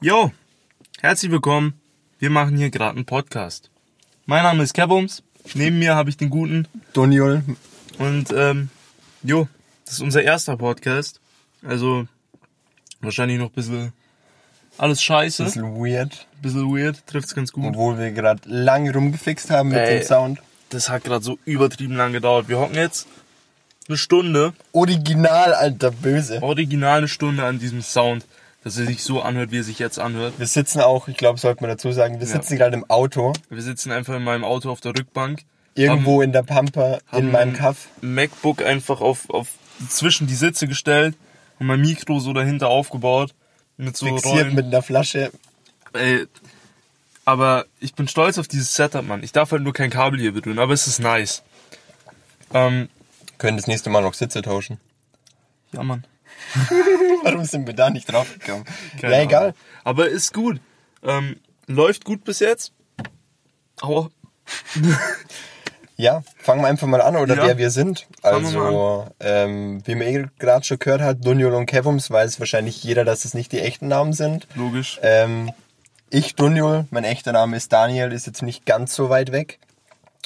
Jo, herzlich willkommen. Wir machen hier gerade einen Podcast. Mein Name ist Kevums. Neben mir habe ich den guten. Doniol. Und ähm, jo, das ist unser erster Podcast. Also wahrscheinlich noch ein bisschen alles scheiße. Ein bisschen weird. Bisschen weird, trifft's ganz gut. Obwohl wir gerade lang rumgefixt haben mit Ey, dem Sound. Das hat gerade so übertrieben lang gedauert. Wir hocken jetzt eine Stunde. Original, alter Böse. Original eine Stunde an diesem Sound, dass er sich so anhört, wie er sich jetzt anhört. Wir sitzen auch, ich glaube, sollte man dazu sagen, wir sitzen ja. gerade im Auto. Wir sitzen einfach in meinem Auto auf der Rückbank. Irgendwo haben, in der Pampa, in meinem Kaff. MacBook einfach auf, auf zwischen die Sitze gestellt und mein Mikro so dahinter aufgebaut. Mit so Fixiert Rollen. mit einer Flasche. Ey, aber ich bin stolz auf dieses Setup, Mann. Ich darf halt nur kein Kabel hier berühren, aber es ist nice. Ähm, Können das nächste Mal noch Sitze tauschen. Ja, Mann. Warum sind wir da nicht drauf gekommen? ja, egal. Ahnung. Aber ist gut. Ähm, läuft gut bis jetzt. Aua. ja, fangen wir einfach mal an, oder ja. wer wir sind. Also, ähm, wie man eh gerade schon gehört hat, Dunjol und Kevums, weiß wahrscheinlich jeder, dass es nicht die echten Namen sind. Logisch. Ähm, ich, Dunjol, mein echter Name ist Daniel, ist jetzt nicht ganz so weit weg.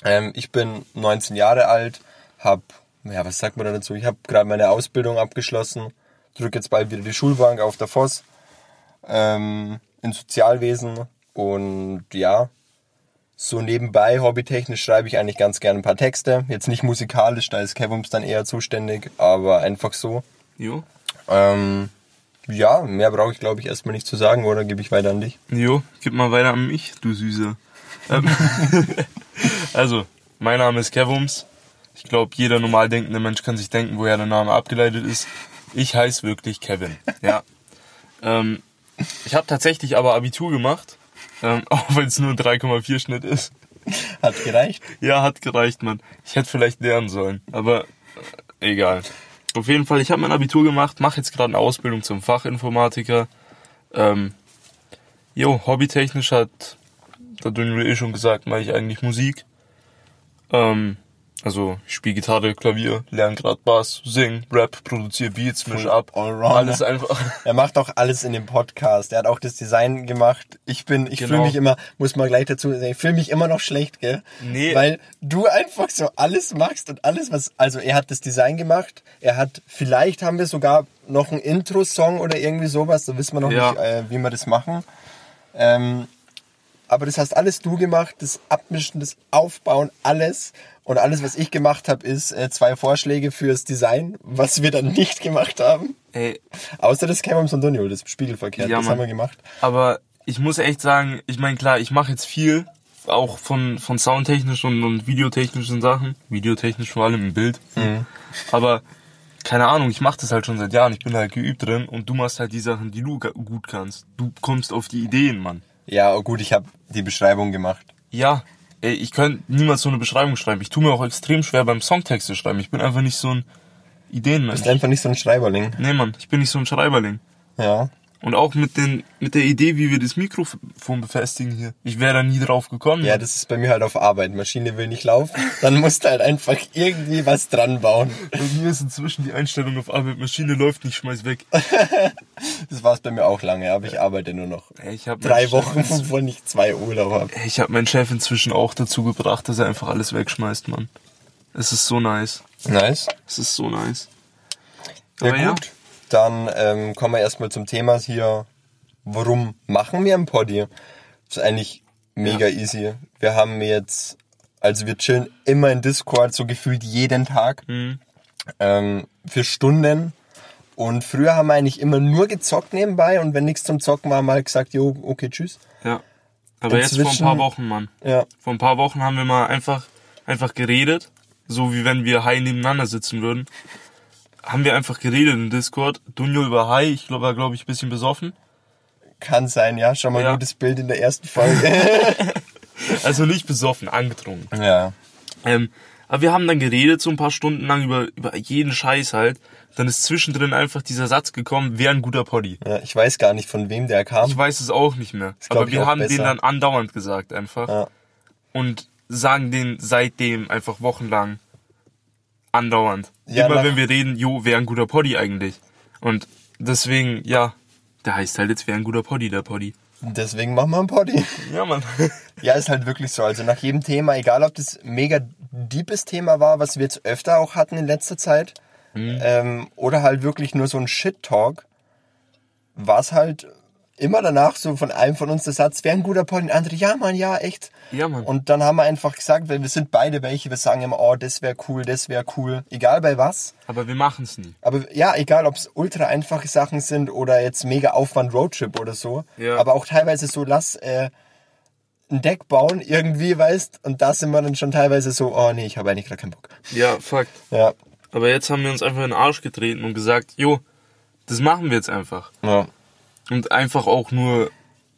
Ähm, ich bin 19 Jahre alt, hab, ja, was sagt man da dazu? Ich habe gerade meine Ausbildung abgeschlossen, drücke jetzt bald wieder die Schulbank auf der Voss ähm, in Sozialwesen und ja, so nebenbei, hobbytechnisch schreibe ich eigentlich ganz gerne ein paar Texte. Jetzt nicht musikalisch, da ist Kevums dann eher zuständig, aber einfach so. Jo. Ähm, ja, mehr brauche ich glaube ich erstmal nicht zu sagen, oder gebe ich weiter an dich? Jo, gib mal weiter an mich, du Süße. Ähm, also, mein Name ist Kevums. Ich glaube, jeder normal denkende Mensch kann sich denken, woher der Name abgeleitet ist. Ich heiße wirklich Kevin. Ja. ähm, ich habe tatsächlich aber Abitur gemacht, ähm, auch wenn es nur 3,4 Schnitt ist. Hat gereicht? Ja, hat gereicht, Mann. Ich hätte vielleicht lernen sollen, aber äh, egal. Auf jeden Fall, ich habe mein Abitur gemacht, mache jetzt gerade eine Ausbildung zum Fachinformatiker. Ähm, jo, hobbytechnisch hat, da du eh schon gesagt, mache ich eigentlich Musik. Ähm, also ich spiele Gitarre, Klavier, lerne gerade Bass, sing, Rap, produziere Beats, mische ab. Alles einfach. Er macht auch alles in dem Podcast. Er hat auch das Design gemacht. Ich bin, ich genau. fühle mich immer, muss man gleich dazu sagen, ich fühle mich immer noch schlecht, gell? Nee. Weil du einfach so alles machst und alles, was, also er hat das Design gemacht, er hat, vielleicht haben wir sogar noch einen Intro-Song oder irgendwie sowas, da wissen wir noch ja. nicht, äh, wie wir das machen. Ähm, aber das hast alles du gemacht, das Abmischen, das Aufbauen, alles. Und alles, was ich gemacht habe, ist äh, zwei Vorschläge fürs Design, was wir dann nicht gemacht haben. Ey. Außer das Cameron und Dunio, das Spiegelverkehr, ja, das Mann. haben wir gemacht. Aber ich muss echt sagen, ich meine klar, ich mache jetzt viel, auch von, von soundtechnischen und, videotechnischen Sachen. Videotechnisch vor allem im Bild. Mhm. Aber keine Ahnung, ich mache das halt schon seit Jahren, ich bin halt geübt drin und du machst halt die Sachen, die du gut kannst. Du kommst auf die Ideen, Mann. Ja, oh gut, ich habe die Beschreibung gemacht. Ja, ey, ich könnte niemals so eine Beschreibung schreiben. Ich tue mir auch extrem schwer beim Songtext zu schreiben. Ich bin einfach nicht so ein Ideenmensch. Du bist einfach nicht so ein Schreiberling. Nee, Mann, ich bin nicht so ein Schreiberling. Ja. Und auch mit, den, mit der Idee, wie wir das Mikrofon befestigen hier. Ich wäre da nie drauf gekommen. Ja, das ist bei mir halt auf Arbeit. Maschine will nicht laufen. Dann musst du halt einfach irgendwie was dran bauen. Bei mir ist inzwischen die Einstellung auf Arbeit. Maschine läuft nicht, schmeiß weg. das war es bei mir auch lange, aber ich arbeite nur noch ich hab drei Wochen, wovon ich zwei Urlaub habe. Ich habe meinen Chef inzwischen auch dazu gebracht, dass er einfach alles wegschmeißt, Mann. Es ist so nice. Nice? Es ist so nice. Ja, aber gut. Ja. Dann ähm, kommen wir erstmal zum Thema hier. Warum machen wir ein Poddy? Das ist eigentlich mega ja. easy. Wir haben jetzt, also wir chillen immer in Discord, so gefühlt jeden Tag. Mhm. Ähm, für Stunden. Und früher haben wir eigentlich immer nur gezockt nebenbei und wenn nichts zum Zocken war, haben wir halt gesagt, jo, okay, tschüss. Ja. Aber Inzwischen, jetzt vor ein paar Wochen, Mann. Ja. Vor ein paar Wochen haben wir mal einfach, einfach geredet. So wie wenn wir high nebeneinander sitzen würden haben wir einfach geredet im Discord. Dunjo war high, ich glaube, war, glaube ich, ein bisschen besoffen. Kann sein, ja. Schon mal ja. gutes Bild in der ersten Folge. also nicht besoffen, angetrunken. Ja. Ähm, aber wir haben dann geredet, so ein paar Stunden lang über, über jeden Scheiß halt. Dann ist zwischendrin einfach dieser Satz gekommen, wäre ein guter Poddy. Ja, ich weiß gar nicht, von wem der kam. Ich weiß es auch nicht mehr. Aber wir haben besser. den dann andauernd gesagt einfach. Ja. Und sagen den seitdem einfach wochenlang andauernd. Ja, Immer wenn wir reden, jo, wäre ein guter Poddy eigentlich. Und deswegen, ja, Der heißt halt jetzt, wäre ein guter Poddy, der Poddy. Deswegen machen wir einen Poddy. Ja, Mann. Ja, ist halt wirklich so. Also nach jedem Thema, egal ob das mega deepes Thema war, was wir jetzt öfter auch hatten in letzter Zeit, ähm, oder halt wirklich nur so ein Shit-Talk, war es halt immer danach so von einem von uns der Satz, wäre ein guter Pod, und der andere, ja Mann, ja, echt. Ja, Mann. Und dann haben wir einfach gesagt, weil wir sind beide welche, wir sagen immer, oh, das wäre cool, das wäre cool, egal bei was. Aber wir machen es nie. Aber ja, egal, ob es ultra einfache Sachen sind oder jetzt mega Aufwand Roadtrip oder so. Ja. Aber auch teilweise so, lass äh, ein Deck bauen irgendwie, weißt, und da sind wir dann schon teilweise so, oh nee, ich habe eigentlich gerade keinen Bock. Ja, Fakt. Ja. Aber jetzt haben wir uns einfach in den Arsch getreten und gesagt, jo, das machen wir jetzt einfach. ja. Und einfach auch nur,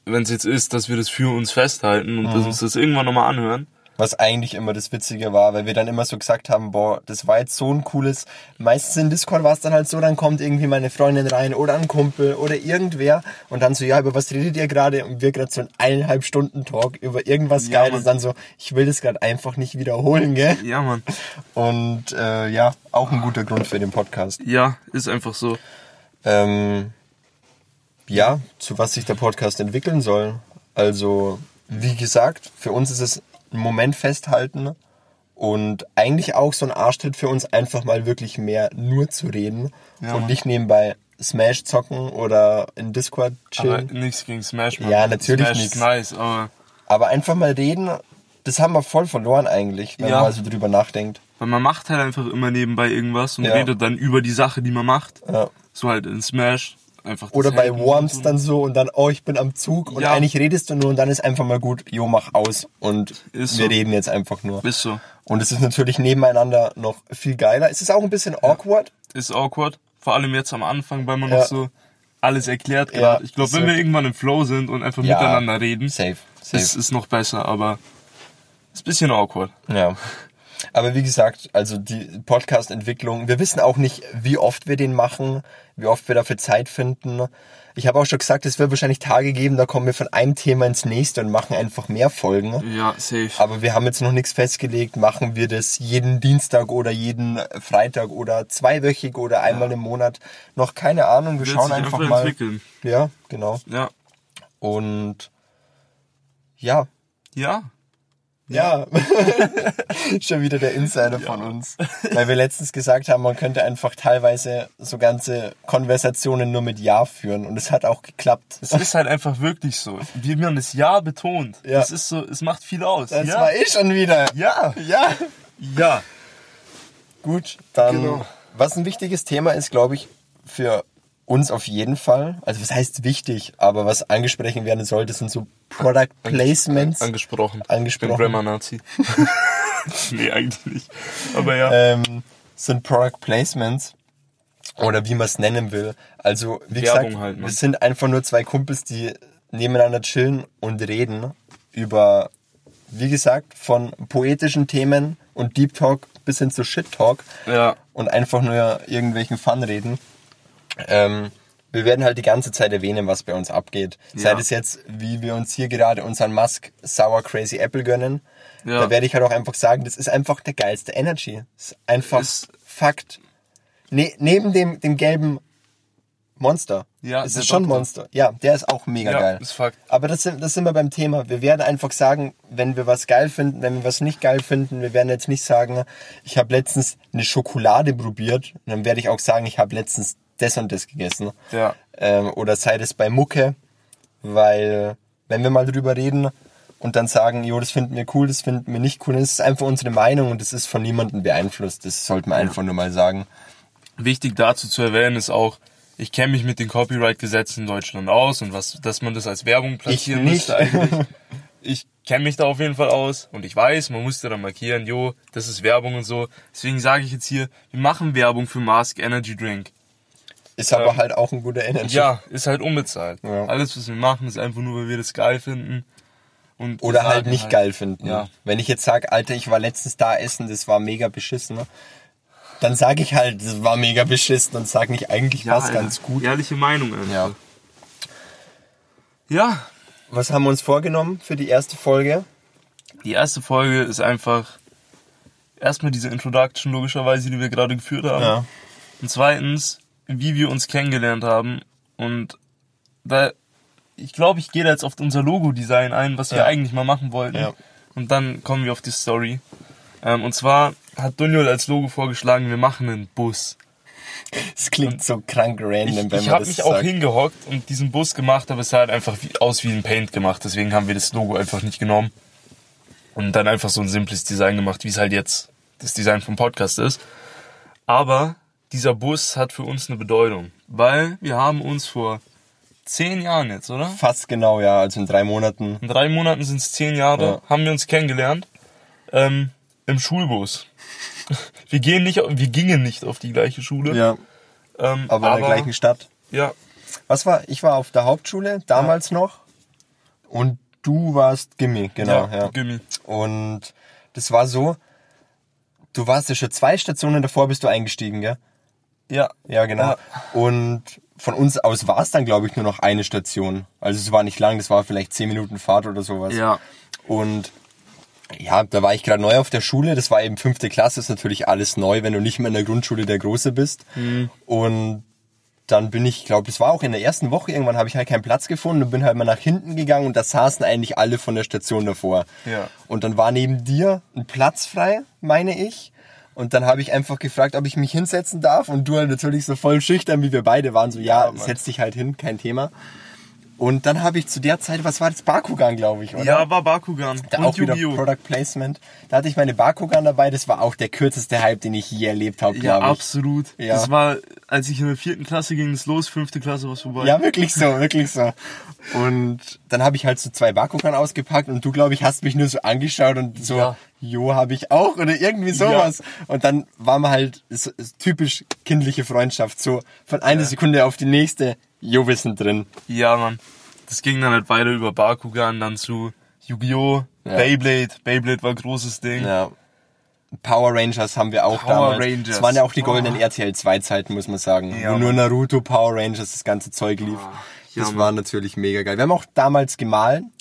wenn es jetzt ist, dass wir das für uns festhalten und dass uns das irgendwann nochmal anhören. Was eigentlich immer das Witzige war, weil wir dann immer so gesagt haben, boah, das war jetzt so ein cooles. Meistens in Discord war es dann halt so, dann kommt irgendwie meine Freundin rein oder ein Kumpel oder irgendwer und dann so, ja, über was redet ihr gerade? Und wir gerade so ein eineinhalb Stunden Talk über irgendwas Ja, Geiles. Mann. Dann so, ich will das gerade einfach nicht wiederholen, gell? Ja, Mann. Und äh, ja, auch ein guter Grund für den Podcast. Ja, ist einfach so. Ähm, ja, zu was sich der Podcast entwickeln soll. Also, wie gesagt, für uns ist es ein Moment festhalten und eigentlich auch so ein Arschtritt für uns, einfach mal wirklich mehr nur zu reden Ja, und nicht nebenbei Smash zocken oder in Discord Aber chillen. nichts gegen Smash, Mann. Ja, natürlich Smash nichts. ist nice, aber Aber einfach mal reden, das haben wir voll verloren eigentlich, wenn Ja. man so drüber nachdenkt. weil man macht halt einfach immer nebenbei irgendwas und Ja. redet dann über die Sache, die man macht. Ja. So halt in Smash. Einfach Oder bei Worms dann so und dann, oh, ich bin am Zug und Ja. eigentlich redest du nur und dann ist einfach mal gut, jo, mach aus und Ist wir so. reden jetzt einfach nur. Ist so. Und es ist natürlich nebeneinander noch viel geiler. Es ist auch ein bisschen awkward. Ist awkward. Vor allem jetzt am Anfang, weil man Ja. noch so alles erklärt Ja, gerade. ich glaube, wenn wir irgendwann im Flow sind und einfach Ja. miteinander reden, Safe, safe. ist ist noch besser, aber ist ein bisschen awkward. Ja. Aber wie gesagt, also die Podcast-Entwicklung, wir wissen auch nicht, wie oft wir den machen, wie oft wir dafür Zeit finden. Ich habe auch schon gesagt, es wird wahrscheinlich Tage geben, da kommen wir von einem Thema ins nächste und machen einfach mehr Folgen. Ja, safe. Aber wir haben jetzt noch nichts festgelegt. Machen wir das jeden Dienstag oder jeden Freitag oder zweiwöchig oder einmal im Monat? Noch keine Ahnung. Wir Wird schauen einfach einfach mal. entwickeln. Ja, genau. Ja. Und ja, Ja. Ja. Schon wieder der Insider von uns. Weil wir letztens gesagt haben, man könnte einfach teilweise so ganze Konversationen nur mit Ja führen. Und es hat auch geklappt. Es ist halt einfach wirklich so. Wie man das Ja betont. Ja. Das ist so, es macht viel aus. Das ja. war ich schon wieder. ja. Ja. Ja. Gut, dann, Genau. was ein wichtiges Thema ist, glaube ich, für uns auf jeden Fall. Also was heißt wichtig, aber was angesprochen werden sollte, sind so Product Placements. Angesprochen. Angesprochen. Ich bin Grammar-Nazi. nee, eigentlich nicht. Aber ja. ähm, sind Product Placements oder wie man es nennen will. Also wie Werbung gesagt, halt, wir sind einfach nur zwei Kumpels, die nebeneinander chillen und reden über, wie gesagt, von poetischen Themen und Deep Talk bis hin zu Shit Talk ja. und einfach nur irgendwelchen Fun reden. Ähm, wir werden halt die ganze Zeit erwähnen, was bei uns abgeht. Ja. Sei es jetzt, wie wir uns hier gerade unseren Musk Sour Crazy Apple gönnen. Ja. Da werde ich halt auch einfach sagen, das ist einfach der geilste Energy. Das ist einfach Ist- Fakt. Ne, neben dem, dem gelben Monster. Ja, es ist schon Doktor. Monster. Ja, der ist auch mega Ja, geil. ist Fakt. Aber das sind, das sind wir beim Thema. Wir werden einfach sagen, wenn wir was geil finden, wenn wir was nicht geil finden, wir werden jetzt nicht sagen, ich habe letztens eine Schokolade probiert. Und dann werde ich auch sagen, ich habe letztens das und das gegessen. Ja. Ähm, oder sei das bei Mucke, weil wenn wir mal drüber reden und dann sagen, jo, das finden wir cool, das finden wir nicht cool, dann ist einfach unsere Meinung und das ist von niemandem beeinflusst. Das sollte man einfach nur mal sagen. Wichtig dazu zu erwähnen ist auch, ich kenne mich mit den Copyright-Gesetzen in Deutschland aus und was, dass man das als Werbung platzieren nicht. müsste eigentlich. Ich kenne mich da auf jeden Fall aus und ich weiß, man musste da markieren, jo, das ist Werbung und so. Deswegen sage ich jetzt hier, wir machen Werbung für Mask Energy Drink. Ist aber Ähm, halt auch ein guter Energy. Ja, ist halt unbezahlt. Ja. Alles, was wir machen, ist einfach nur, weil wir das geil finden. Und Oder halt nicht geil finden. Ja. Wenn ich jetzt sage, Alter, ich war letztens da essen, das war mega beschissen, ne? dann sage ich halt, das war mega beschissen und sage nicht, eigentlich Ja, war es ganz gut. Ehrliche Meinung einfach. Ja. ja, Was haben wir uns vorgenommen für die erste Folge? die erste Folge ist einfach erstmal diese Introduction, logischerweise, die wir gerade geführt haben. Ja. Und zweitens, wie wir uns kennengelernt haben und weil ich glaube, ich gehe da jetzt auf unser Logo-Design ein, was wir Ja. eigentlich mal machen wollten. Ja. Und dann kommen wir auf die Story. Ähm, und zwar hat Dunjol als Logo vorgeschlagen, wir machen einen Bus. Es klingt so krank random, Ich, wenn ich man habe das mich auch sagt. hingehockt und diesen Bus gemacht, aber es sah halt einfach wie, aus wie ein Paint gemacht. Deswegen haben wir das Logo einfach nicht genommen. Und dann einfach so ein simples Design gemacht, wie es halt jetzt das Design vom Podcast ist. Aber dieser Bus hat für uns eine Bedeutung, weil wir haben uns vor zehn Jahren jetzt, oder? Fast genau, ja, also in drei Monaten. In drei Monaten sind es zehn Jahre, Ja. haben wir uns kennengelernt. Ähm, Im Schulbus. Wir gehen nicht, wir gingen nicht auf die gleiche Schule. Ja, ähm, aber in der gleichen Stadt. Ja, Was war, ich war auf der Hauptschule, damals noch. Und du warst Gimmi, genau, ja, ja. Gimmi. Und das war so, du warst ja schon zwei Stationen davor bist du eingestiegen, gell? Ja, Ja, genau. Und von uns aus war es dann, glaube ich, nur noch eine Station. Also es war nicht lang, das war vielleicht zehn Minuten Fahrt oder sowas. ja. Und ja, da war ich gerade neu auf der Schule. Das war eben fünfte Klasse, ist natürlich alles neu, wenn du nicht mehr in der Grundschule der Große bist. Mhm. Und dann bin ich, glaube das war auch in der ersten Woche, irgendwann habe ich halt keinen Platz gefunden und bin halt mal nach hinten gegangen und da saßen eigentlich alle von der Station davor. Ja. Und dann war neben dir ein Platz frei, meine ich. Und dann habe ich einfach gefragt, ob ich mich hinsetzen darf. Und du halt natürlich so voll schüchtern, wie wir beide waren, so, ja, Ja, setz dich halt hin, kein Thema. Und dann habe ich zu der Zeit, was war das, Bakugan, glaube ich, oder? Ja, war Bakugan. Da und auch wieder! Product Placement. Da hatte ich meine Bakugan dabei. Das war auch der kürzeste Hype, den ich je erlebt habe, Ja, glaube ich. absolut. Ja. Das war, als ich in der vierten Klasse ging es los, fünfte Klasse war es vorbei. Ja, wirklich so, wirklich so. Und dann habe ich halt so zwei Bakugan ausgepackt und du, glaube ich, hast mich nur so angeschaut und so, Ja. jo, habe ich auch oder irgendwie sowas. Und dann war man halt so, typisch kindliche Freundschaft, so von einer Sekunde auf die nächste, jo, wir sind drin. Ja, Mann. Das ging dann halt weiter über Bakugan, dann zu Yu-Gi-Oh! Ja. Beyblade. Beyblade war ein großes Ding. Ja. Power Rangers haben wir auch Power damals. Rangers. Das waren ja auch die goldenen Oh. RTL 2 Zeiten, muss man sagen. Ja, wo nur. Naruto, Power Rangers, das ganze Zeug lief. ja, das Mann. war natürlich mega geil. Wir haben auch damals gemahlen.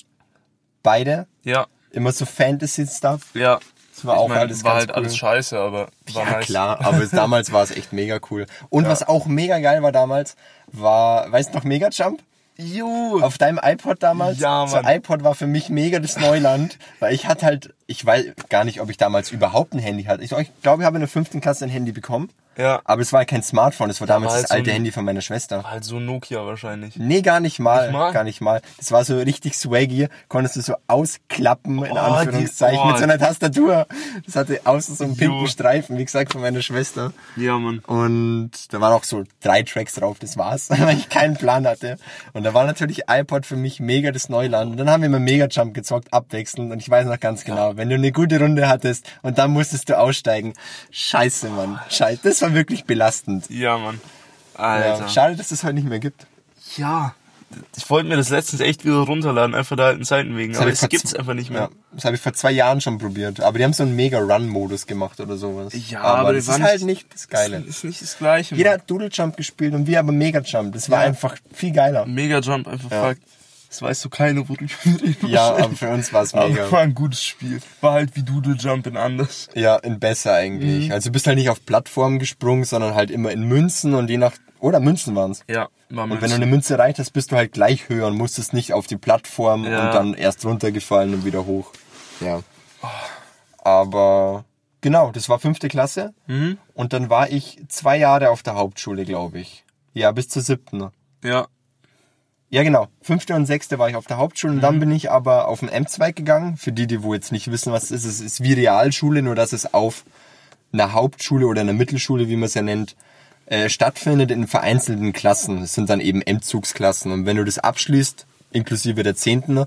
Beide. Ja, Immer so Fantasy-Stuff. ja. Das war Ich auch mein, alles war ganz halt cool. alles scheiße, aber war Ja, nice. klar, aber damals war es echt mega cool. Und was auch mega geil war damals, war, weißt du noch, Mega Jump? Juhu. Auf deinem iPod damals? Ja, So Mann. iPod war für mich mega das Neuland, weil ich hatte halt, ich weiß gar nicht, ob ich damals überhaupt ein Handy hatte. Ich, ich glaube, ich habe in der fünften Klasse ein Handy bekommen. Ja. Aber es war kein Smartphone, es war damals war halt das so alte ein- Handy von meiner Schwester. Halt so Nokia wahrscheinlich. Nee, gar nicht mal, Nicht mal? Gar nicht mal. Das war so richtig swaggy. Konntest du so ausklappen, in Oh, Anführungszeichen, die- oh. mit so einer Tastatur. Das hatte außen so einen pinken Jo. Streifen, wie gesagt, von meiner Schwester. Ja, Mann. Und da waren auch so drei Tracks drauf, das war's, weil ich keinen Plan hatte. Und da war natürlich iPod für mich mega das Neuland. Und dann haben wir immer Mega Jump gezockt, abwechselnd. Und ich weiß noch ganz genau, wenn du eine gute Runde hattest und dann musstest du aussteigen. Scheiße, Mann. Scheiße. Das war wirklich belastend. Ja, Mann. Ja, Alter. schade, dass es heute nicht mehr gibt. Ja. Ich wollte mir das letztens echt wieder runterladen, einfach der alten Zeiten wegen. hab Aber es gibt's z- einfach nicht mehr. Ja, das habe ich vor zwei Jahren schon probiert. Aber die haben so einen Mega-Run-Modus gemacht oder sowas. Ja, aber, aber das ist halt nicht- nicht das Geile. Ist, ist nicht das Gleiche. Jeder Mann. hat Doodle Jump gespielt und wir aber Mega Jump. Das war Ja. einfach viel geiler. Mega Jump einfach Ja. fuck. Das weißt du keine, worüber wir reden. Ja, aber für uns war es Aber mega. war ein gutes Spiel. War halt wie Doodle Jump in anders. Ja, in besser eigentlich. Mhm. Also du bist halt nicht auf Plattformen gesprungen, sondern halt immer in Münzen und je nach... Oder Münzen waren's. Ja, war Und wenn du eine Münze erreicht hast, bist du halt gleich höher und musstest nicht auf die Plattform Ja. und dann erst runtergefallen und wieder hoch. Ja. Aber genau, das war fünfte Klasse. Mhm. Und dann war ich zwei Jahre auf der Hauptschule, glaube ich. Ja, bis zur siebten. Ja. Ja, genau. Fünfte und sechste war ich auf der Hauptschule und Mhm. dann bin ich aber auf den M-Zweig gegangen. Für die, die wo jetzt nicht wissen, was es ist, es ist wie Realschule, nur dass es auf einer Hauptschule oder einer Mittelschule, wie man es ja nennt, äh, stattfindet in vereinzelten Klassen. Das sind dann eben M-Zugsklassen. Und wenn du das abschließt, inklusive der Zehnten,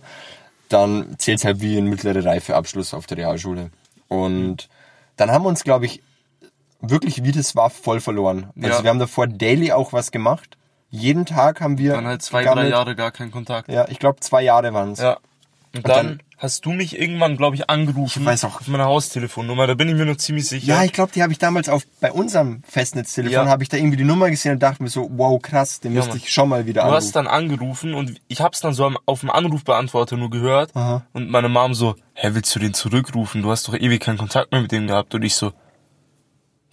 dann zählt es halt wie ein mittlere Reifeabschluss auf der Realschule. Und dann haben wir uns, glaube ich, wirklich wie das war, voll verloren. Also Ja. wir haben davor daily auch was gemacht. Jeden Tag haben wir Dann halt zwei, drei gegammelt. Jahre gar kein Kontakt. Ja, ich glaube zwei Jahre waren's. Ja. Und dann- dann, hast du mich irgendwann, glaube ich, angerufen. Ich weiß auch. Auf meiner Haustelefonnummer, da bin ich mir noch ziemlich sicher. Ja, ich glaube, die habe ich damals auf bei unserem Festnetztelefon Ja. habe ich da irgendwie die Nummer gesehen und dachte mir so, wow, krass, den müsste Mann. ich schon mal wieder Du anrufen. hast dann angerufen und ich hab's dann so auf dem Anrufbeantworter nur gehört. Aha. Und meine Mom so, hä, willst du den zurückrufen? Du hast doch ewig keinen Kontakt mehr mit dem gehabt. Und ich so,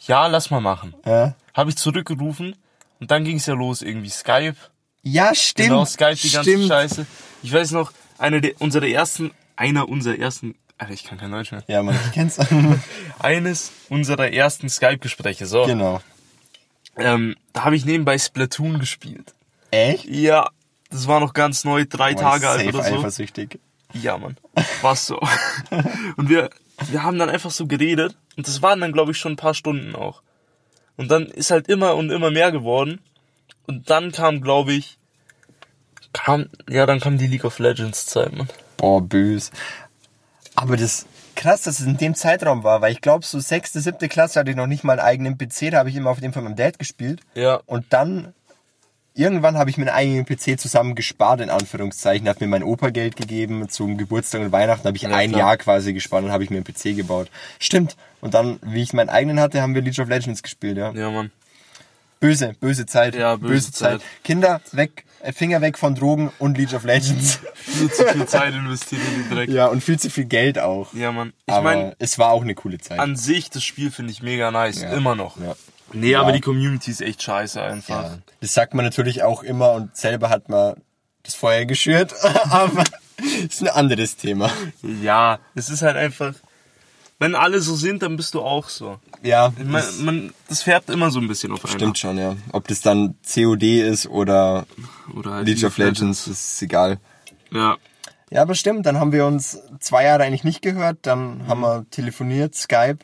ja, lass mal machen. ja, Habe ich zurückgerufen und dann ging's ja los irgendwie. Skype, Ja, stimmt. Genau, Skype, die ganze stimmt. Scheiße. Ich weiß noch, eine der, unserer ersten, einer unserer ersten, Alter, ich kann kein Deutsch mehr. Ja, man, ich kenn's. Eines unserer ersten Skype-Gespräche, so. genau. Ähm, da habe ich nebenbei Splatoon gespielt. Echt? Ja, das war noch ganz neu, drei Tage alt oder so. eifersüchtig. Ja, Mann. War's so. und wir, wir haben dann einfach so geredet. Und das waren dann, glaube ich, schon ein paar Stunden auch. Und dann ist halt immer und immer mehr geworden. Und dann kam, glaube ich, kam, ja, dann kam die League of Legends Zeit, Mann. Boah, bös. Aber das krass, dass es in dem Zeitraum war, weil ich glaube, so sechste, siebte Klasse hatte ich noch nicht mal einen eigenen PC, da habe ich immer auf dem von meinem Dad gespielt. Ja. Und dann, irgendwann habe ich mir einen eigenen PC zusammen gespart, in Anführungszeichen, hat mir mein Opa Geld gegeben, zum Geburtstag und Weihnachten habe ich Ja, ein klar. Jahr quasi gespart und habe ich mir einen PC gebaut. Stimmt. Und dann, wie ich meinen eigenen hatte, haben wir League of Legends gespielt, ja. Ja, Mann. Böse, böse Zeit. Ja, böse Zeit. Kinder, weg, äh, Finger weg von Drogen und League of Legends. Viel zu viel Zeit investiert in den Dreck. ja, und viel zu viel Geld auch. Ja, Mann. Ich Aber meine, es war auch eine coole Zeit. an sich, das Spiel finde ich mega nice. Ja. Immer noch. Ja. Nee, Ja. aber die Community ist echt scheiße einfach. Ja. Das sagt man natürlich auch immer und selber hat man das Feuer geschürt, aber ist ein anderes Thema. Ja, es ist halt einfach, wenn alle so sind, dann bist du auch so. Ja, mein, das man, das färbt immer so ein bisschen auf einen. stimmt schon, ja. Ob das dann COD ist oder Oder halt League of Legends, ist egal. Ja, Ja, aber stimmt, dann haben wir uns zwei Jahre eigentlich nicht gehört, dann haben wir telefoniert, Skype.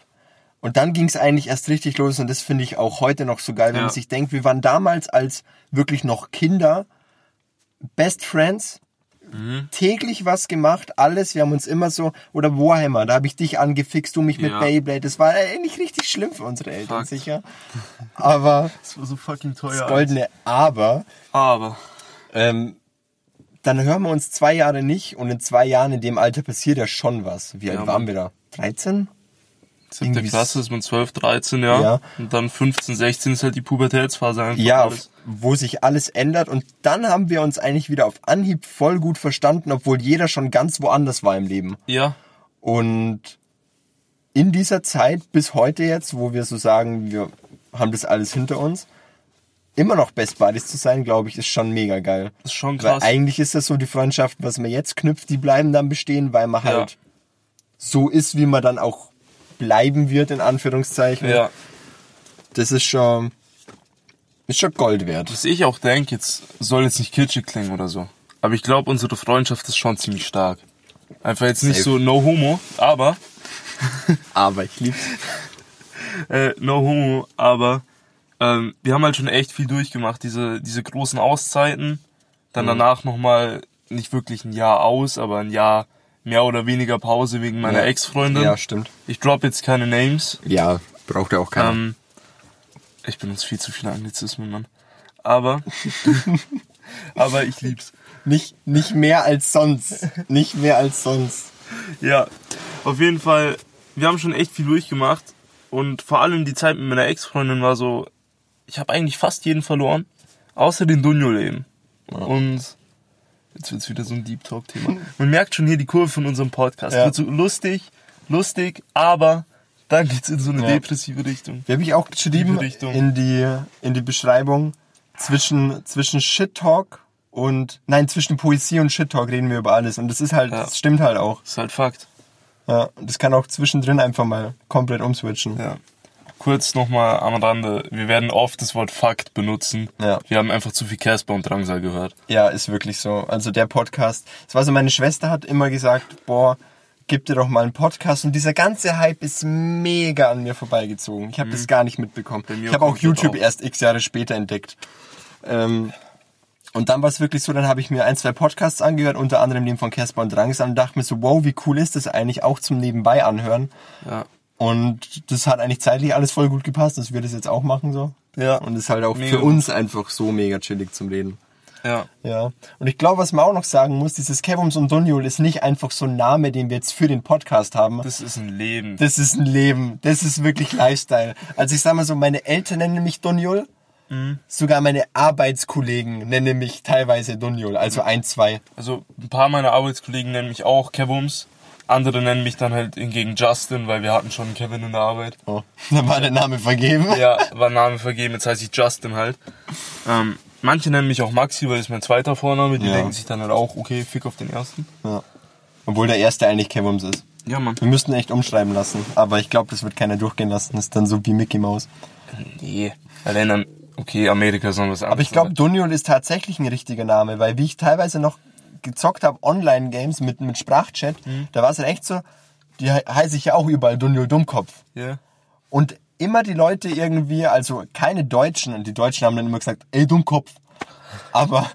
Und dann ging es eigentlich erst richtig los und das finde ich auch heute noch so geil, wenn Ja. man sich denkt, wir waren damals als wirklich noch Kinder Best Friends, Mhm. täglich was gemacht, alles, wir haben uns immer so, oder Warhammer, da habe ich dich angefixt, du mich mit Ja. Beyblade, das war eigentlich richtig schlimm für unsere Eltern, Fuck. sicher. Aber, das war so fucking teuer. das goldene Aber, Aber, ähm, dann hören wir uns zwei Jahre nicht und in zwei Jahren in dem Alter passiert ja schon was. Wie Ja, alt Mann. waren wir da? 13? Siebte Klasse ist man 12, 13, ja. Ja. Und dann 15, 16 ist halt die Pubertätsphase einfach Ja, alles. wo sich alles ändert und dann haben wir uns eigentlich wieder auf Anhieb voll gut verstanden, obwohl jeder schon ganz woanders war im Leben. Ja, Und in dieser Zeit bis heute jetzt, wo wir so sagen, wir haben das alles hinter uns, immer noch Best Buddies zu sein, glaube ich, ist schon mega geil. das ist schon Weil krass. eigentlich ist das so die Freundschaften, was man jetzt knüpft, die bleiben dann bestehen, weil man Ja. halt so ist, wie man dann auch bleiben wird, in Anführungszeichen. Ja, Das ist schon, ist schon Gold wert. was ich auch denke, jetzt soll jetzt nicht kitschig klingen oder so. Aber ich glaube, unsere Freundschaft ist schon ziemlich stark. Einfach jetzt nicht Safe. so no homo, aber Aber ich lieb's. äh, no homo, aber ähm, wir haben halt schon echt viel durchgemacht. Diese, diese großen Auszeiten, dann Mhm. danach nochmal nicht wirklich ein Jahr aus, aber ein Jahr mehr oder weniger Pause wegen meiner Ja. Ex-Freundin. Ja, stimmt. Ich drop jetzt keine Names. Ja, braucht ja auch keiner. Ähm, ich benutze viel zu viele Anglizismen, Mann. Aber, aber ich lieb's. nicht, nicht mehr als sonst. nicht mehr als sonst. Ja, auf jeden Fall, wir haben schon echt viel durchgemacht und vor allem die Zeit mit meiner Ex-Freundin war so, ich habe eigentlich fast jeden verloren, außer den Dunjol eben. Und jetzt wird's wieder so ein Deep Talk-Thema. Man merkt schon hier die Kurve von unserem Podcast. Ja. Wird so lustig, lustig, aber dann geht's in so eine Ja. depressive Richtung. Wir habe ich auch geschrieben in die, in die Beschreibung zwischen, zwischen Shit Talk und, nein, zwischen Poesie und Shit Talk reden wir über alles. Und das ist halt, Ja. das stimmt halt auch. ist halt Fakt. Ja, und das kann auch zwischendrin einfach mal komplett umswitchen. Ja. Kurz nochmal am Rande, wir werden oft das Wort Fakt benutzen. Ja. Wir haben einfach zu viel Casper und Drangsal gehört. Ja, ist wirklich so. Also der Podcast, das war so, meine Schwester hat immer gesagt, boah, gib dir doch mal einen Podcast und dieser ganze Hype ist mega an mir vorbeigezogen. Ich habe das gar nicht mitbekommen. Mhm. Ich habe auch YouTube auch. erst x Jahre später entdeckt. Ähm, und dann war es wirklich so, dann habe ich mir ein, zwei Podcasts angehört, unter anderem den von Casper und Drangsal und dachte mir so, wow, wie cool ist das eigentlich, auch zum Nebenbei anhören. Ja. Und das hat eigentlich zeitlich alles voll gut gepasst, dass wir das jetzt auch machen so. Ja. Und ist halt auch Mega für uns einfach so mega chillig zum Reden. Ja. Ja. Und ich glaube, was man auch noch sagen muss, dieses Kevums und Dunjul ist nicht einfach so ein Name, den wir jetzt für den Podcast haben. Das ist ein Leben. Das ist ein Leben. Das ist wirklich Lifestyle. Also ich sag mal so, meine Eltern nennen mich Dunjul. Sogar meine Arbeitskollegen nennen mich teilweise Dunjul. Also ein, zwei. Also ein paar meiner Arbeitskollegen nennen mich auch Kevums. Andere nennen mich dann halt hingegen Justin, weil wir hatten schon Kevin in der Arbeit. Oh, da war der Name vergeben. Ja, war Name vergeben, jetzt heiße ich Justin halt. Ähm, manche nennen mich auch Maxi, weil das ist mein zweiter Vorname. Die Ja. denken sich dann halt auch, okay, fick auf den ersten. Ja. Obwohl der erste eigentlich Kevums ist. Ja, Mann. Wir müssten echt umschreiben lassen. Aber ich glaube, das wird keiner durchgehen lassen. Das ist dann so wie Mickey Mouse. Nee. Allein dann, okay, Amerika soll was anderes. Aber ich glaube, Dunjul ist tatsächlich ein richtiger Name, weil wie ich teilweise noch gezockt habe, Online-Games mit, mit Sprachchat, da war es halt echt so, die he- heiße ich ja auch überall Dunjul Dummkopf. Ja. Und immer die Leute irgendwie, also keine Deutschen, und die Deutschen haben dann immer gesagt, ey Dummkopf. Aber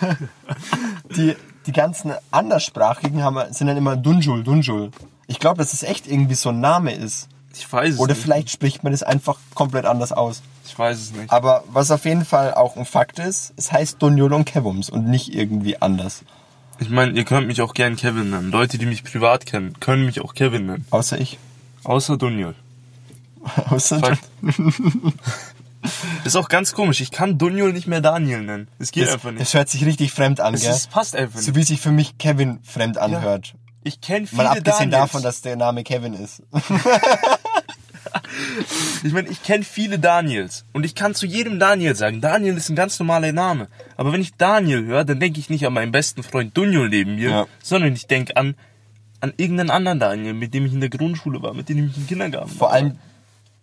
die, die ganzen anderssprachigen haben, sind dann immer Dunjul, Dunjul. Ich glaube, dass es echt irgendwie so ein Name ist. Ich weiß es Oder nicht. vielleicht spricht man das einfach komplett anders aus. Ich weiß es nicht. Aber was auf jeden Fall auch ein Fakt ist, es heißt Dunjul und Kevums und nicht irgendwie anders. Ich meine, ihr könnt mich auch gern Kevin nennen. Leute, die mich privat kennen, können mich auch Kevin nennen. Außer ich. Außer Dunjol. Außer Fakt. ist auch ganz komisch. Ich kann Dunjol nicht mehr Daniel nennen. Es geht das, einfach nicht. das hört sich richtig fremd an, Es gell? ist, passt einfach So nicht. wie sich für mich Kevin fremd anhört. Ich kenne viele Mal abgesehen Daniels. davon, dass der Name Kevin ist. Ich meine, ich kenne viele Daniels. Und ich kann zu jedem Daniel sagen, Daniel ist ein ganz normaler Name. Aber wenn ich Daniel höre, dann denke ich nicht an meinen besten Freund Dunjol neben mir, Ja. sondern ich denke an, an irgendeinen anderen Daniel, mit dem ich in der Grundschule war, mit dem ich im Kindergarten Vor war. allem,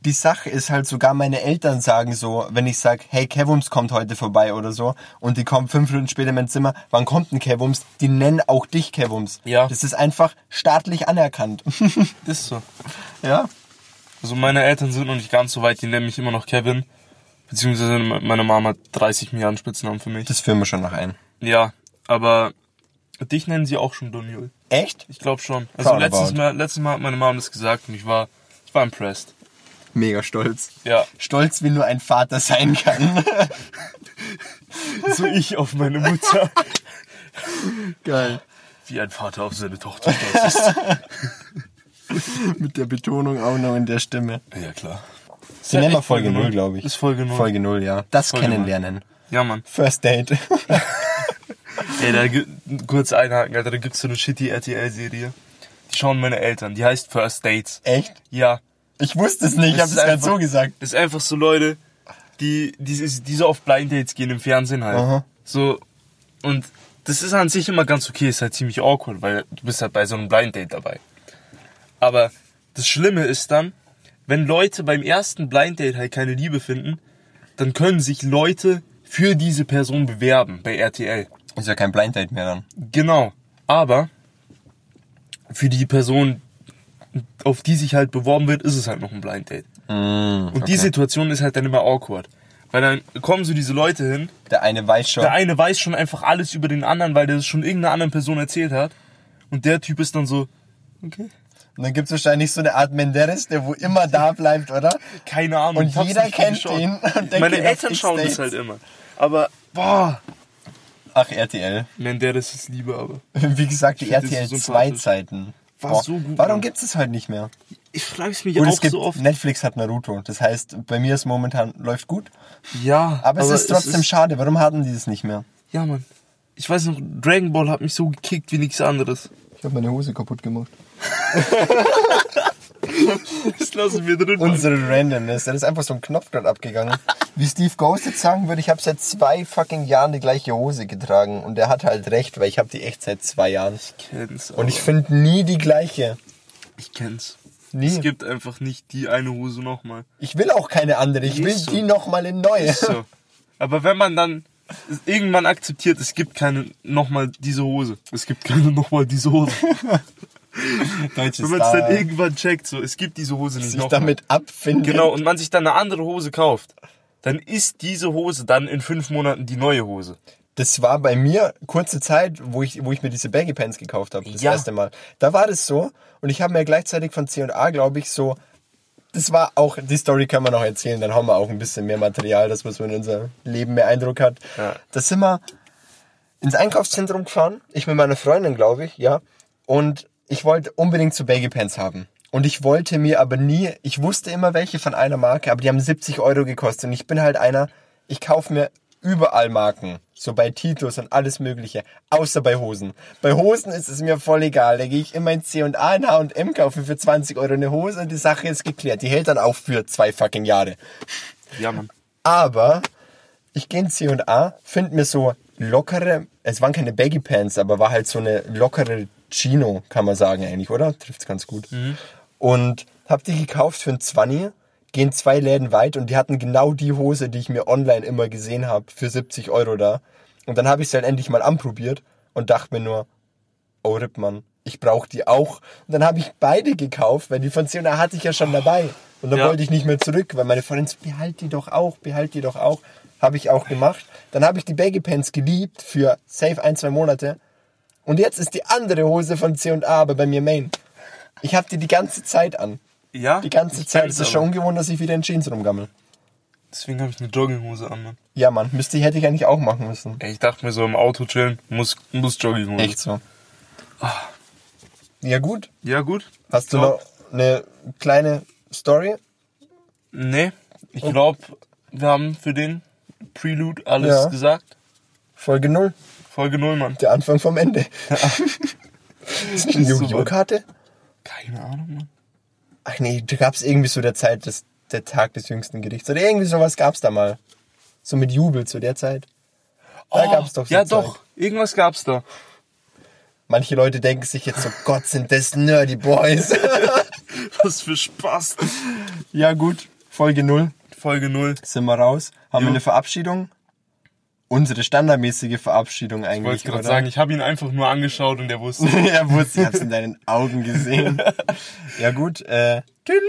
die Sache ist halt, sogar meine Eltern sagen so, wenn ich sag, hey, Kevums kommt heute vorbei oder so, und die kommen fünf Minuten später in mein Zimmer, wann kommt denn Kevums? Die nennen auch dich Kevums. Ja. Das ist einfach staatlich anerkannt. Das ist so. ja. Also meine Eltern sind noch nicht ganz so weit, die nennen mich immer noch Kevin. Beziehungsweise meine Mama hat 30 Milliarden Spitznamen für mich. Das führen wir schon noch ein. Ja, aber dich nennen sie auch schon Dunjul. Echt? Ich glaube schon. Also Proud letztes about. Mal, letztes Mal hat meine Mama das gesagt und ich war, ich war impressed. Mega stolz. Ja. Stolz, wie nur ein Vater sein kann. So ich auf meine Mutter. Geil. Wie ein Vater auf seine Tochter stolz ist. Mit der Betonung auch noch in der Stimme. Ja, klar. Die nennen wir Folge 0, glaube ich. Ist Folge 0. Folge 0, ja. Das Folge kennenlernen. Ja, Mann. First Date. Ey, da kurz einhaken, Alter, da gibt's so eine shitty RTL-Serie. Die schauen meine Eltern. Die heißt First Dates. Echt? Ja. Ich wusste es nicht, ich Das habe es gerade so gesagt. Das ist einfach so Leute, die, die, die so auf Blind Dates gehen im Fernsehen halt. Aha. So, und das ist an sich immer ganz okay, ist halt ziemlich awkward, weil du bist halt bei so einem Blind Date dabei. Aber das Schlimme ist dann, wenn Leute beim ersten Blind Date halt keine Liebe finden, dann können sich Leute für diese Person bewerben bei RTL. Ist ja kein Blind Date mehr dann. Genau. Aber für die Person, auf die sich halt beworben wird, ist es halt noch ein Blind Date. Und die Situation ist halt dann immer awkward. Weil dann kommen so diese Leute hin, Der eine weiß schon. der eine weiß schon einfach alles über den anderen, weil der es schon irgendeiner anderen Person erzählt hat. Und der Typ ist dann so, okay. Und dann gibt's wahrscheinlich so eine Art Menderes, der wo immer da bleibt, oder? Keine Ahnung. Und jeder kennt geschaut. ihn und Meine Eltern schauen das halt immer. Aber, boah. Ach, RTL. Menderes ist Liebe, aber. Wie gesagt, die RTL so 2 sympathisch. Zeiten. War so gut, Warum Mann. gibt's es heute nicht mehr? Ich frage mich Gut, auch es gibt, so oft. Netflix hat Naruto. Das heißt, bei mir ist momentan, läuft gut. Ja, Aber, es ist trotzdem schade. Warum haben die das nicht mehr? Ja, Mann. Ich weiß noch, Dragon Ball hat mich so gekickt wie nichts anderes. Ich habe meine Hose kaputt gemacht. Das lassen wir drin. Unsere Randomness. Da ist einfach so ein Knopf dort abgegangen. Wie Steve Ghost jetzt sagen würde, ich habe seit zwei fucking Jahren die gleiche Hose getragen. Und er hat halt recht, weil ich habe die echt seit zwei Jahren. Ich kenn's. Und ich finde nie die gleiche. ich kenn's. Nie. Es gibt einfach nicht die eine Hose nochmal. Ich will auch keine andere. Ich will so. die nochmal in neue. So. Aber wenn man dann irgendwann akzeptiert, es gibt keine nochmal diese Hose. Es gibt keine nochmal diese Hose. Deutsches Wenn man es dann irgendwann checkt, so, es gibt diese Hose nicht sich damit abfindet. Genau, und man sich dann eine andere Hose kauft, dann ist diese Hose dann in fünf Monaten die neue Hose. Das war bei mir kurze Zeit, wo ich, wo ich mir diese Baggy Pants gekauft habe, das Ja. erste Mal. Da war das so und ich habe mir gleichzeitig von C&A, glaube ich, so, das war auch, die Story können wir noch erzählen, dann haben wir auch ein bisschen mehr Material, dass man so in unser Leben mehr Eindruck hat. Ja. Da sind wir ins Einkaufszentrum gefahren, ich mit meiner Freundin, glaube ich, ja, und ich wollte unbedingt so Baggy Pants haben. Und ich wollte mir aber nie, ich wusste immer welche von einer Marke, aber die haben 70 Euro gekostet. Und ich bin halt einer, ich kaufe mir überall Marken. So bei Titus und alles mögliche. Außer bei Hosen. Bei Hosen ist es mir voll egal. Da gehe ich immer in C&A, in H&M, kaufe für 20 Euro eine Hose und die Sache ist geklärt. Die hält dann auch für zwei fucking Jahre. Ja, Mann. Aber ich gehe in C&A, finde mir so lockere, es waren keine Baggy Pants, aber war halt so eine lockere Chino, kann man sagen eigentlich, oder? Trifft's ganz gut. Und hab die gekauft für ein 20, gehen zwei Läden weit und die hatten genau die Hose, die ich mir online immer gesehen habe, für 70 Euro da. Und dann habe ich sie halt endlich mal anprobiert und dachte mir nur, oh Rippmann, ich brauche die auch. Und dann habe ich beide gekauft, weil die von C&A hatte ich ja schon dabei. Und dann Ja. wollte ich nicht mehr zurück, weil meine Freundin so, behalt die doch auch, behalt die doch auch. Habe ich auch gemacht. Dann habe ich die Baggy Pants geliebt für safe ein, zwei Monate. Und jetzt ist die andere Hose von C&A aber bei mir Main. Ich habe die die ganze Zeit an. Ja? Die ganze Zeit. Es ist aber. schon ungewohnt, dass ich wieder in Jeans rumgammel. Deswegen habe ich eine Jogginghose an, Mann. Ja, Mann, müsste ich, hätte ich eigentlich auch machen müssen. Ey, ich dachte mir so im Auto chillen, muss, muss Jogginghose. Echt so. Ja, gut. Ja, gut. Hast du Glaub- noch eine kleine Story? Nee, ich glaube, wir haben für den Prelude alles Ja. gesagt. Folge 0. Folge 0, Mann. Der Anfang vom Ende. ist nicht eine Ist so Yu-Gi-Oh! weit. Karte? Keine Ahnung, Mann. Ach nee, da gab's irgendwie so der Zeit, des, der Tag des jüngsten Gerichts. Oder irgendwie sowas gab's da mal. So mit Jubel zu der Zeit. Da Oh, gab's doch so Ja, Zeug. doch. Irgendwas gab's da. Manche Leute denken sich jetzt so, Gott, sind das Nerdy Boys. Was für Spaß. ja gut, Folge 0. Folge 0. Sind wir raus. Haben wir Jo. eine Verabschiedung? Unsere standardmäßige Verabschiedung Ich eigentlich, wollte gerade sagen, ich habe ihn einfach nur angeschaut und er wusste. ja, wusste, ich hab's in deinen Augen gesehen. ja gut, äh, Tschüss.